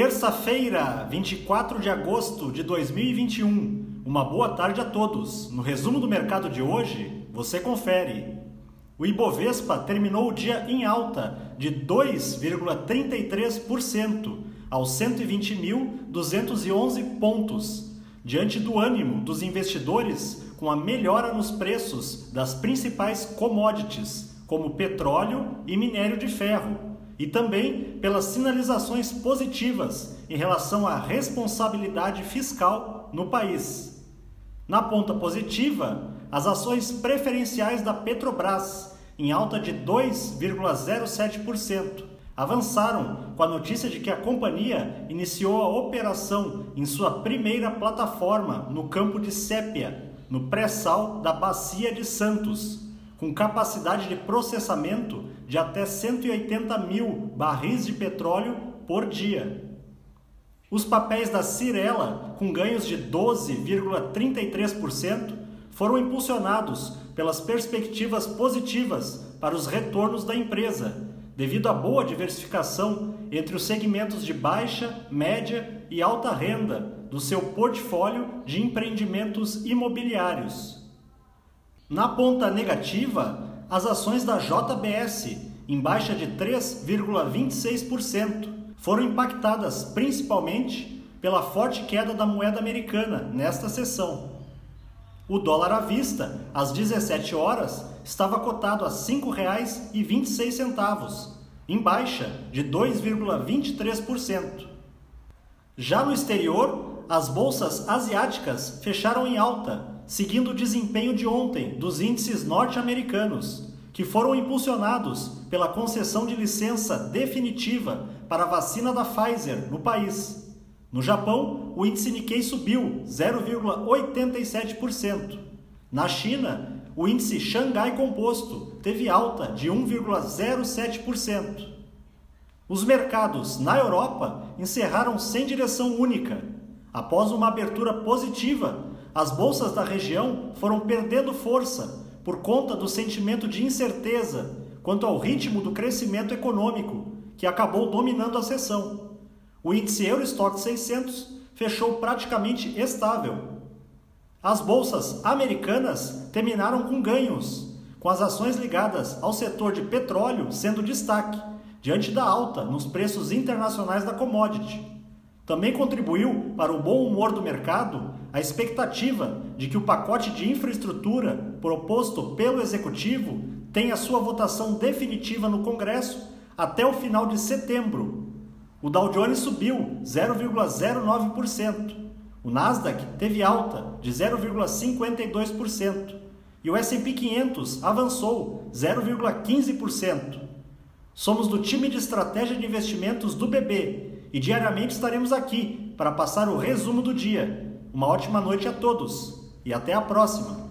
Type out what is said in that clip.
Terça-feira, 24 de agosto de 2021. Uma boa tarde a todos. No resumo do mercado de hoje, você confere. O Ibovespa terminou o dia em alta de 2,33% aos 120.211 pontos, diante do ânimo dos investidores com a melhora nos preços das principais commodities, como petróleo e minério de ferro e também pelas sinalizações positivas em relação à responsabilidade fiscal no país. Na ponta positiva, as ações preferenciais da Petrobras, em alta de 2,07%, avançaram com a notícia de que a companhia iniciou a operação em sua primeira plataforma no campo de Sépia, no pré-sal da Bacia de Santos com capacidade de processamento de até 180 mil barris de petróleo por dia. Os papéis da Cirela, com ganhos de 12,33%, foram impulsionados pelas perspectivas positivas para os retornos da empresa, devido à boa diversificação entre os segmentos de baixa, média e alta renda do seu portfólio de empreendimentos imobiliários. Na ponta negativa, as ações da JBS, em baixa de 3,26%, foram impactadas principalmente pela forte queda da moeda americana nesta sessão. O dólar à vista, às 17 horas, estava cotado a R$ 5,26, em baixa de 2,23%. Já no exterior, as bolsas asiáticas fecharam em alta seguindo o desempenho de ontem dos índices norte-americanos, que foram impulsionados pela concessão de licença definitiva para a vacina da Pfizer no país. No Japão, o índice Nikkei subiu 0,87%. Na China, o índice Xangai Composto teve alta de 1,07%. Os mercados na Europa encerraram sem direção única, após uma abertura positiva as bolsas da região foram perdendo força por conta do sentimento de incerteza quanto ao ritmo do crescimento econômico, que acabou dominando a sessão. O índice Eurostock 600 fechou praticamente estável. As bolsas americanas terminaram com ganhos, com as ações ligadas ao setor de petróleo sendo destaque, diante da alta nos preços internacionais da commodity. Também contribuiu para o bom humor do mercado a expectativa de que o pacote de infraestrutura proposto pelo Executivo tenha sua votação definitiva no Congresso até o final de setembro. O Dow Jones subiu 0,09%, o Nasdaq teve alta de 0,52% e o S&P 500 avançou 0,15%. Somos do time de estratégia de investimentos do BB e diariamente estaremos aqui para passar o resumo do dia. Uma ótima noite a todos e até a próxima!